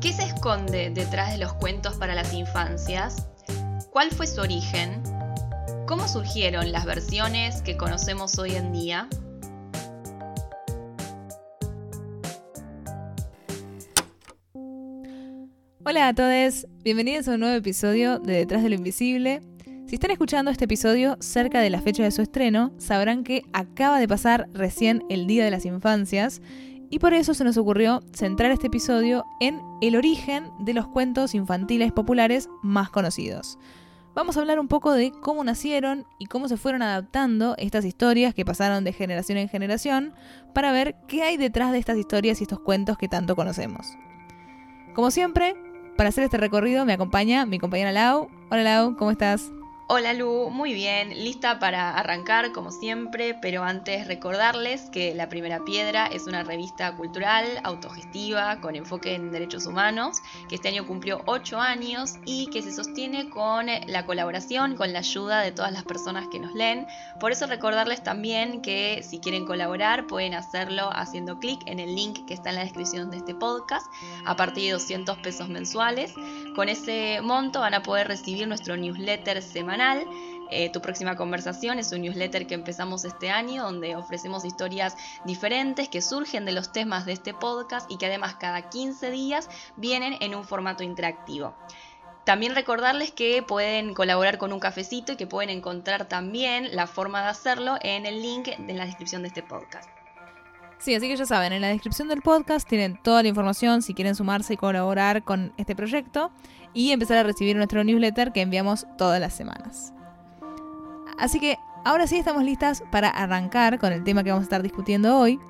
¿Qué se esconde detrás de los cuentos para las infancias? ¿Cuál fue su origen? ¿Cómo surgieron las versiones que conocemos hoy en día? Hola a todos, bienvenidos a un nuevo episodio de Detrás de lo Invisible. Si están escuchando este episodio cerca de la fecha de su estreno, sabrán que acaba de pasar recién el Día de las Infancias y por eso se nos ocurrió centrar este episodio en el origen de los cuentos infantiles populares más conocidos. Vamos a hablar un poco de cómo nacieron y cómo se fueron adaptando estas historias que pasaron de generación en generación para ver qué hay detrás de estas historias y estos cuentos que tanto conocemos. Como siempre, para hacer este recorrido me acompaña mi compañera Lau. Hola Lau, ¿cómo estás? Hola Lu, muy bien, lista para arrancar como siempre, pero antes recordarles que La Primera Piedra es una revista cultural, autogestiva, con enfoque en derechos humanos, que este año cumplió 8 años y que se sostiene con la colaboración, con la ayuda de todas las personas que nos leen. Por eso recordarles también que si quieren colaborar pueden hacerlo haciendo clic en el link que está en la descripción de este podcast a partir de 200 pesos mensuales. Con ese monto van a poder recibir nuestro newsletter semanal eh, tu próxima conversación es un newsletter que empezamos este año donde ofrecemos historias diferentes que surgen de los temas de este podcast y que además cada 15 días vienen en un formato interactivo. También recordarles que pueden colaborar con un cafecito y que pueden encontrar también la forma de hacerlo en el link en la descripción de este podcast. Sí, así que ya saben, en la descripción del podcast tienen toda la información si quieren sumarse y colaborar con este proyecto y empezar a recibir nuestro newsletter que enviamos todas las semanas. Así que ahora sí estamos listas para arrancar con el tema que vamos a estar discutiendo hoy.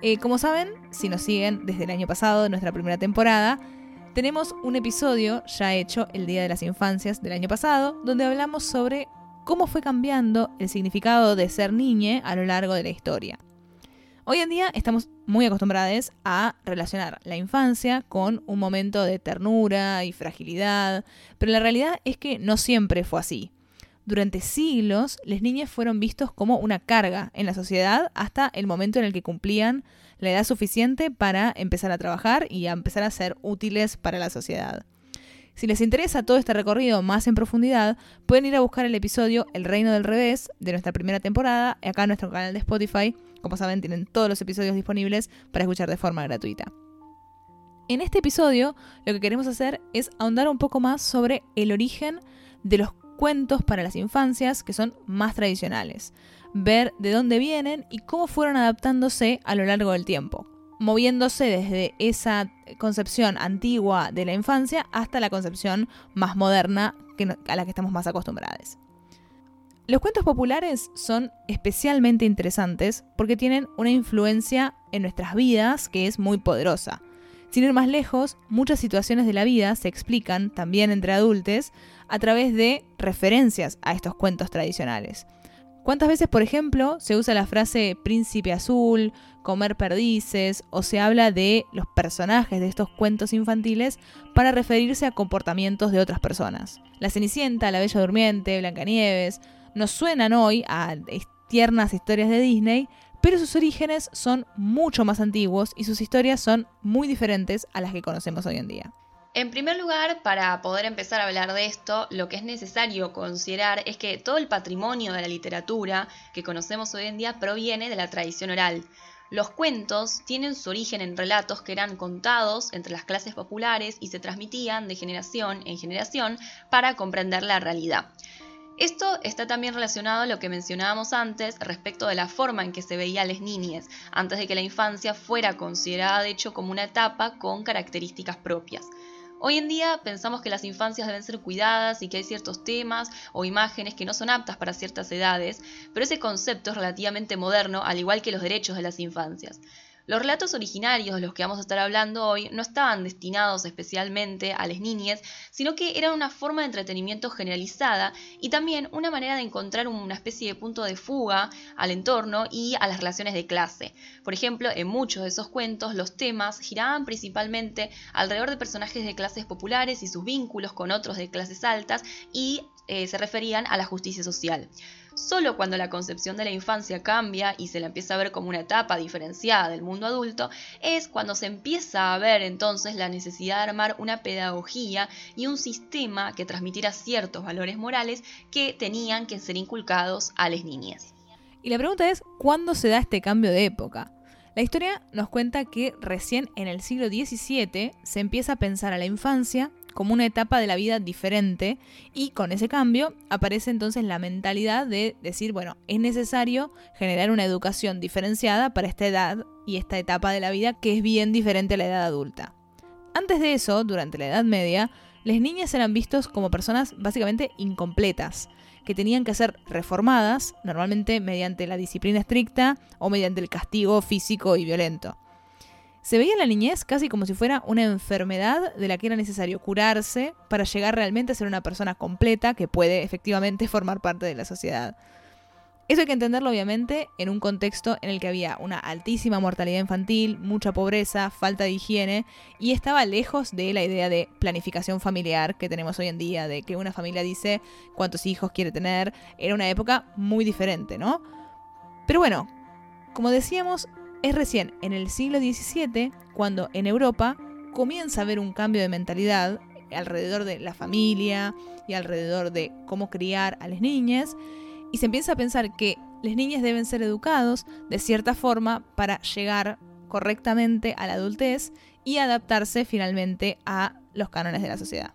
Eh, como saben, si nos siguen desde el año pasado, nuestra primera temporada, tenemos un episodio ya hecho el Día de las Infancias del año pasado, donde hablamos sobre cómo fue cambiando el significado de ser niñe a lo largo de la historia. Hoy en día estamos muy acostumbrados a relacionar la infancia con un momento de ternura y fragilidad, pero la realidad es que no siempre fue así. Durante siglos, las niñas fueron vistos como una carga en la sociedad hasta el momento en el que cumplían la edad suficiente para empezar a trabajar y a empezar a ser útiles para la sociedad. Si les interesa todo este recorrido más en profundidad, pueden ir a buscar el episodio El Reino del Revés de nuestra primera temporada, acá en nuestro canal de Spotify, como saben, tienen todos los episodios disponibles para escuchar de forma gratuita. En este episodio lo que queremos hacer es ahondar un poco más sobre el origen de los cuentos para las infancias que son más tradicionales, ver de dónde vienen y cómo fueron adaptándose a lo largo del tiempo, moviéndose desde esa concepción antigua de la infancia hasta la concepción más moderna a la que estamos más acostumbrados. Los cuentos populares son especialmente interesantes porque tienen una influencia en nuestras vidas que es muy poderosa. Sin ir más lejos, muchas situaciones de la vida se explican, también entre adultos, a través de referencias a estos cuentos tradicionales. ¿Cuántas veces, por ejemplo, se usa la frase príncipe azul, comer perdices, o se habla de los personajes de estos cuentos infantiles para referirse a comportamientos de otras personas? La Cenicienta, la Bella Durmiente, Blancanieves, nos suenan hoy a tiernas historias de Disney, pero sus orígenes son mucho más antiguos y sus historias son muy diferentes a las que conocemos hoy en día. En primer lugar, para poder empezar a hablar de esto, lo que es necesario considerar es que todo el patrimonio de la literatura que conocemos hoy en día proviene de la tradición oral. Los cuentos tienen su origen en relatos que eran contados entre las clases populares y se transmitían de generación en generación para comprender la realidad. Esto está también relacionado a lo que mencionábamos antes respecto de la forma en que se veía a las niñas, antes de que la infancia fuera considerada de hecho como una etapa con características propias. Hoy en día pensamos que las infancias deben ser cuidadas y que hay ciertos temas o imágenes que no son aptas para ciertas edades, pero ese concepto es relativamente moderno, al igual que los derechos de las infancias. Los relatos originarios de los que vamos a estar hablando hoy no estaban destinados especialmente a las niñas, sino que eran una forma de entretenimiento generalizada y también una manera de encontrar una especie de punto de fuga al entorno y a las relaciones de clase. Por ejemplo, en muchos de esos cuentos los temas giraban principalmente alrededor de personajes de clases populares y sus vínculos con otros de clases altas y eh, se referían a la justicia social. Solo cuando la concepción de la infancia cambia y se la empieza a ver como una etapa diferenciada del mundo adulto, es cuando se empieza a ver entonces la necesidad de armar una pedagogía y un sistema que transmitiera ciertos valores morales que tenían que ser inculcados a las niñas. Y la pregunta es, ¿cuándo se da este cambio de época? La historia nos cuenta que recién en el siglo XVII se empieza a pensar a la infancia como una etapa de la vida diferente y con ese cambio aparece entonces la mentalidad de decir, bueno, es necesario generar una educación diferenciada para esta edad y esta etapa de la vida que es bien diferente a la edad adulta. Antes de eso, durante la Edad Media, las niñas eran vistos como personas básicamente incompletas, que tenían que ser reformadas, normalmente mediante la disciplina estricta o mediante el castigo físico y violento. Se veía la niñez casi como si fuera una enfermedad de la que era necesario curarse para llegar realmente a ser una persona completa que puede efectivamente formar parte de la sociedad. Eso hay que entenderlo obviamente en un contexto en el que había una altísima mortalidad infantil, mucha pobreza, falta de higiene y estaba lejos de la idea de planificación familiar que tenemos hoy en día, de que una familia dice cuántos hijos quiere tener. Era una época muy diferente, ¿no? Pero bueno, como decíamos, es recién en el siglo XVII cuando en Europa comienza a haber un cambio de mentalidad alrededor de la familia y alrededor de cómo criar a las niñas y se empieza a pensar que las niñas deben ser educados de cierta forma para llegar correctamente a la adultez y adaptarse finalmente a los cánones de la sociedad.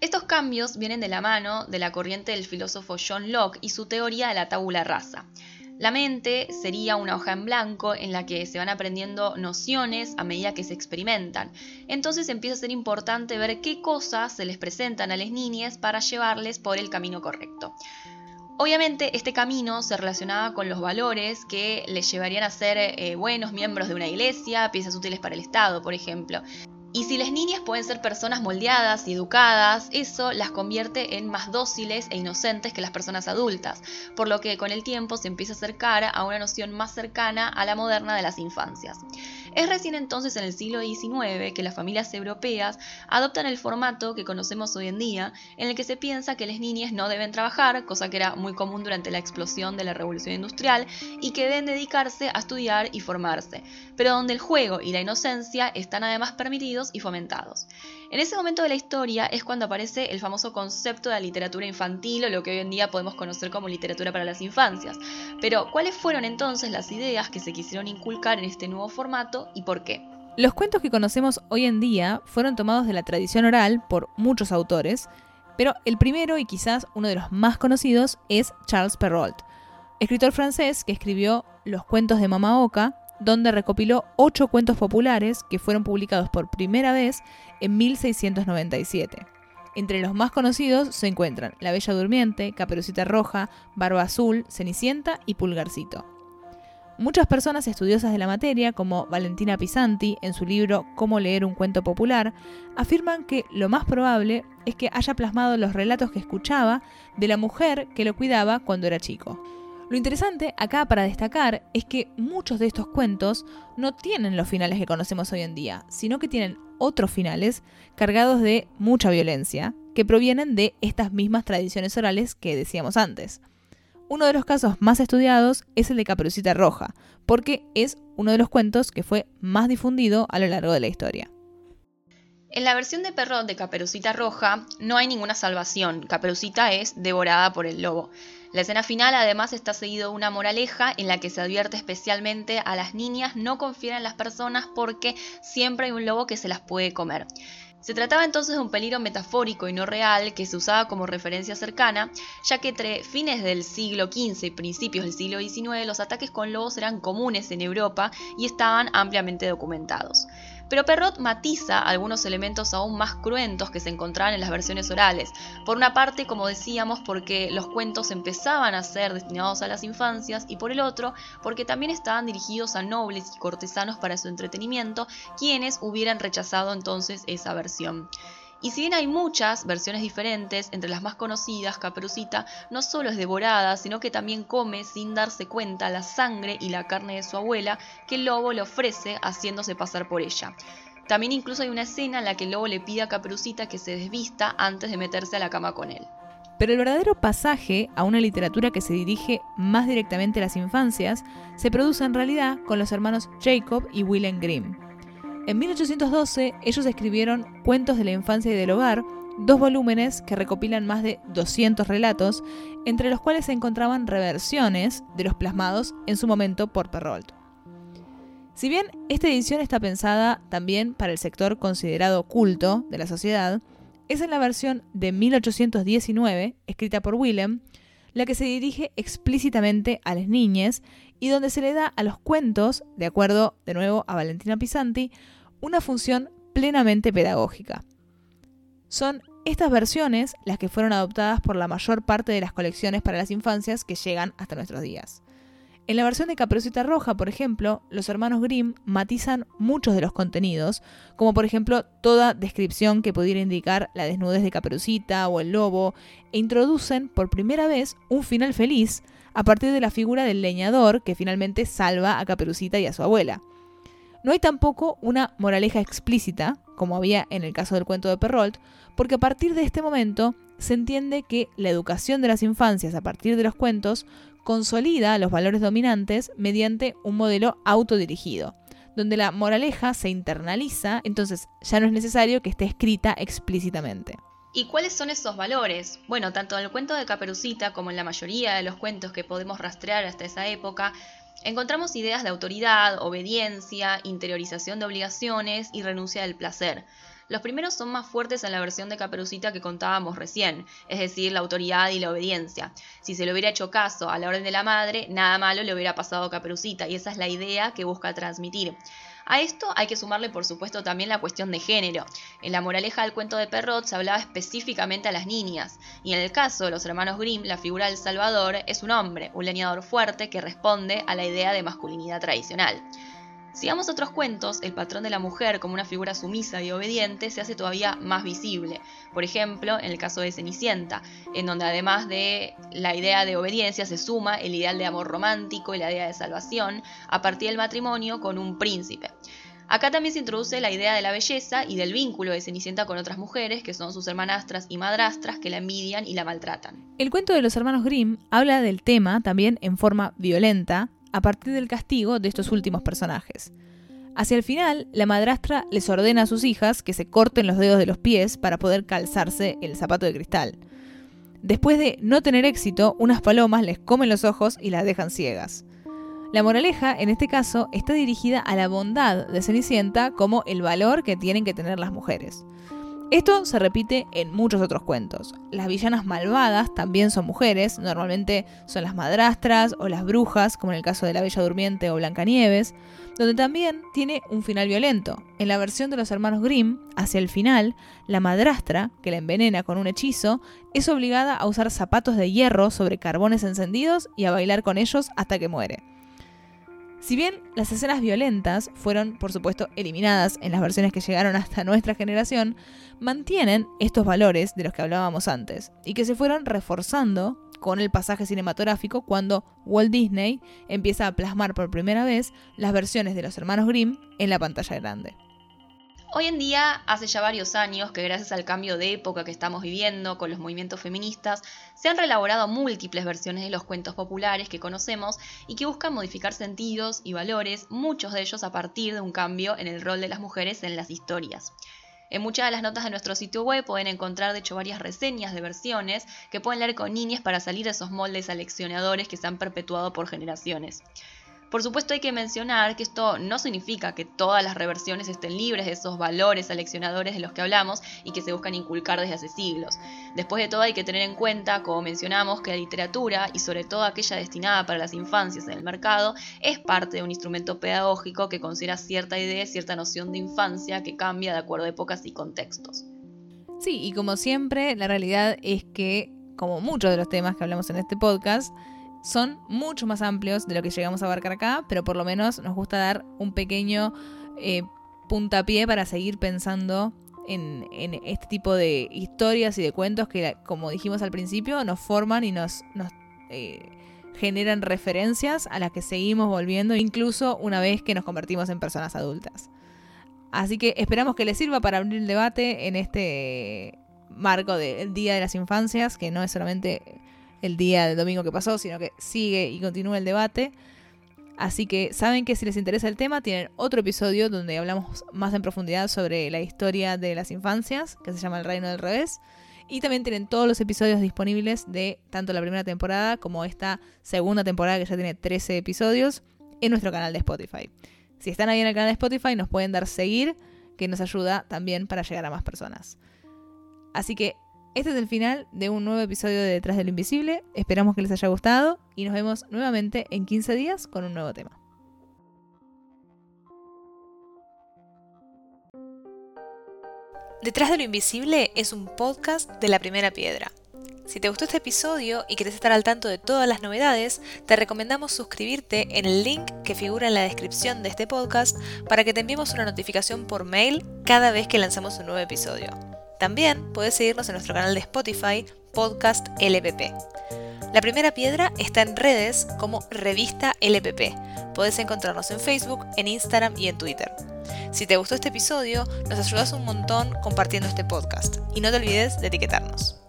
Estos cambios vienen de la mano de la corriente del filósofo John Locke y su teoría de la tabula rasa. La mente sería una hoja en blanco en la que se van aprendiendo nociones a medida que se experimentan. Entonces empieza a ser importante ver qué cosas se les presentan a las niñas para llevarles por el camino correcto. Obviamente este camino se relacionaba con los valores que les llevarían a ser eh, buenos miembros de una iglesia, piezas útiles para el Estado, por ejemplo. Y si las niñas pueden ser personas moldeadas y educadas, eso las convierte en más dóciles e inocentes que las personas adultas, por lo que con el tiempo se empieza a acercar a una noción más cercana a la moderna de las infancias. Es recién entonces en el siglo XIX que las familias europeas adoptan el formato que conocemos hoy en día, en el que se piensa que las niñas no deben trabajar, cosa que era muy común durante la explosión de la revolución industrial, y que deben dedicarse a estudiar y formarse, pero donde el juego y la inocencia están además permitidos y fomentados. En ese momento de la historia es cuando aparece el famoso concepto de la literatura infantil o lo que hoy en día podemos conocer como literatura para las infancias. Pero, ¿cuáles fueron entonces las ideas que se quisieron inculcar en este nuevo formato y por qué? Los cuentos que conocemos hoy en día fueron tomados de la tradición oral por muchos autores, pero el primero y quizás uno de los más conocidos es Charles Perrault, escritor francés que escribió Los cuentos de Mama Oca, donde recopiló ocho cuentos populares que fueron publicados por primera vez en 1697. Entre los más conocidos se encuentran La Bella Durmiente, Caperucita Roja, Barba Azul, Cenicienta y Pulgarcito. Muchas personas estudiosas de la materia, como Valentina Pisanti en su libro Cómo leer un cuento popular, afirman que lo más probable es que haya plasmado los relatos que escuchaba de la mujer que lo cuidaba cuando era chico. Lo interesante acá para destacar es que muchos de estos cuentos no tienen los finales que conocemos hoy en día, sino que tienen otros finales cargados de mucha violencia, que provienen de estas mismas tradiciones orales que decíamos antes. Uno de los casos más estudiados es el de Caperucita Roja, porque es uno de los cuentos que fue más difundido a lo largo de la historia. En la versión de Perrot de Caperucita Roja no hay ninguna salvación, Caperucita es devorada por el lobo. La escena final además está seguido de una moraleja en la que se advierte especialmente a las niñas no confiar en las personas porque siempre hay un lobo que se las puede comer. Se trataba entonces de un peligro metafórico y no real que se usaba como referencia cercana, ya que entre fines del siglo XV y principios del siglo XIX los ataques con lobos eran comunes en Europa y estaban ampliamente documentados. Pero Perrot matiza algunos elementos aún más cruentos que se encontraban en las versiones orales. Por una parte, como decíamos, porque los cuentos empezaban a ser destinados a las infancias y por el otro, porque también estaban dirigidos a nobles y cortesanos para su entretenimiento, quienes hubieran rechazado entonces esa versión. Y si bien hay muchas versiones diferentes, entre las más conocidas, Caperucita no solo es devorada, sino que también come sin darse cuenta la sangre y la carne de su abuela que el lobo le ofrece haciéndose pasar por ella. También incluso hay una escena en la que el lobo le pide a Caperucita que se desvista antes de meterse a la cama con él. Pero el verdadero pasaje a una literatura que se dirige más directamente a las infancias se produce en realidad con los hermanos Jacob y Willem Grimm. En 1812 ellos escribieron Cuentos de la infancia y del hogar, dos volúmenes que recopilan más de 200 relatos, entre los cuales se encontraban reversiones de los plasmados en su momento por Perrault. Si bien esta edición está pensada también para el sector considerado culto de la sociedad, es en la versión de 1819, escrita por Willem, la que se dirige explícitamente a las niñas y donde se le da a los cuentos, de acuerdo de nuevo a Valentina Pisanti, una función plenamente pedagógica. Son estas versiones las que fueron adoptadas por la mayor parte de las colecciones para las infancias que llegan hasta nuestros días. En la versión de Caperucita Roja, por ejemplo, los hermanos Grimm matizan muchos de los contenidos, como por ejemplo toda descripción que pudiera indicar la desnudez de Caperucita o el lobo, e introducen por primera vez un final feliz a partir de la figura del leñador que finalmente salva a Caperucita y a su abuela. No hay tampoco una moraleja explícita, como había en el caso del cuento de Perrault, porque a partir de este momento se entiende que la educación de las infancias a partir de los cuentos consolida los valores dominantes mediante un modelo autodirigido, donde la moraleja se internaliza, entonces ya no es necesario que esté escrita explícitamente. ¿Y cuáles son esos valores? Bueno, tanto en el cuento de Caperucita como en la mayoría de los cuentos que podemos rastrear hasta esa época, encontramos ideas de autoridad, obediencia, interiorización de obligaciones y renuncia del placer. Los primeros son más fuertes en la versión de Caperucita que contábamos recién, es decir, la autoridad y la obediencia. Si se le hubiera hecho caso a la orden de la madre, nada malo le hubiera pasado a Caperucita, y esa es la idea que busca transmitir. A esto hay que sumarle por supuesto también la cuestión de género. En la moraleja del cuento de Perrot se hablaba específicamente a las niñas, y en el caso de los hermanos Grimm la figura del Salvador es un hombre, un leñador fuerte que responde a la idea de masculinidad tradicional. Sigamos otros cuentos, el patrón de la mujer como una figura sumisa y obediente se hace todavía más visible. Por ejemplo, en el caso de Cenicienta, en donde además de la idea de obediencia se suma el ideal de amor romántico y la idea de salvación a partir del matrimonio con un príncipe. Acá también se introduce la idea de la belleza y del vínculo de Cenicienta con otras mujeres, que son sus hermanastras y madrastras, que la envidian y la maltratan. El cuento de los hermanos Grimm habla del tema también en forma violenta, a partir del castigo de estos últimos personajes. Hacia el final, la madrastra les ordena a sus hijas que se corten los dedos de los pies para poder calzarse el zapato de cristal. Después de no tener éxito, unas palomas les comen los ojos y las dejan ciegas. La moraleja, en este caso, está dirigida a la bondad de Cenicienta como el valor que tienen que tener las mujeres. Esto se repite en muchos otros cuentos. Las villanas malvadas también son mujeres, normalmente son las madrastras o las brujas, como en el caso de la Bella Durmiente o Blancanieves, donde también tiene un final violento. En la versión de los hermanos Grimm, hacia el final, la madrastra, que la envenena con un hechizo, es obligada a usar zapatos de hierro sobre carbones encendidos y a bailar con ellos hasta que muere. Si bien las escenas violentas fueron, por supuesto, eliminadas en las versiones que llegaron hasta nuestra generación, mantienen estos valores de los que hablábamos antes y que se fueron reforzando con el pasaje cinematográfico cuando Walt Disney empieza a plasmar por primera vez las versiones de los hermanos Grimm en la pantalla grande. Hoy en día, hace ya varios años que gracias al cambio de época que estamos viviendo con los movimientos feministas, se han reelaborado múltiples versiones de los cuentos populares que conocemos y que buscan modificar sentidos y valores, muchos de ellos a partir de un cambio en el rol de las mujeres en las historias. En muchas de las notas de nuestro sitio web pueden encontrar de hecho varias reseñas de versiones que pueden leer con niñas para salir de esos moldes aleccionadores que se han perpetuado por generaciones. Por supuesto hay que mencionar que esto no significa que todas las reversiones estén libres de esos valores aleccionadores de los que hablamos y que se buscan inculcar desde hace siglos. Después de todo hay que tener en cuenta, como mencionamos, que la literatura, y sobre todo aquella destinada para las infancias en el mercado, es parte de un instrumento pedagógico que considera cierta idea, cierta noción de infancia que cambia de acuerdo a épocas y contextos. Sí, y como siempre, la realidad es que, como muchos de los temas que hablamos en este podcast, son mucho más amplios de lo que llegamos a abarcar acá, pero por lo menos nos gusta dar un pequeño eh, puntapié para seguir pensando en, este tipo de historias y de cuentos que, como dijimos al principio, nos forman y nos, eh, generan referencias a las que seguimos volviendo, incluso una vez que nos convertimos en personas adultas. Así que esperamos que les sirva para abrir el debate en este marco del Día de las Infancias, que no es solamente el día del domingo que pasó, sino que sigue y continúa el debate. Así que saben que si les interesa el tema, tienen otro episodio donde hablamos más en profundidad sobre la historia de las infancias, que se llama El Reino del Revés. Y también tienen todos los episodios disponibles de tanto la primera temporada como esta segunda temporada que ya tiene 13 episodios en nuestro canal de Spotify. Si están ahí en el canal de Spotify nos pueden dar seguir, que nos ayuda también para llegar a más personas. Así que este es el final de un nuevo episodio de Detrás de lo Invisible. Esperamos que les haya gustado y nos vemos nuevamente en 15 días con un nuevo tema. Detrás de lo Invisible es un podcast de la primera piedra. Si te gustó este episodio y querés estar al tanto de todas las novedades, te recomendamos suscribirte en el link que figura en la descripción de este podcast para que te enviemos una notificación por mail cada vez que lanzamos un nuevo episodio. También puedes seguirnos en nuestro canal de Spotify, Podcast LPP. La primera piedra está en redes como Revista LPP. Puedes encontrarnos en Facebook, en Instagram y en Twitter. Si te gustó este episodio, nos ayudas un montón compartiendo este podcast y no te olvides de etiquetarnos.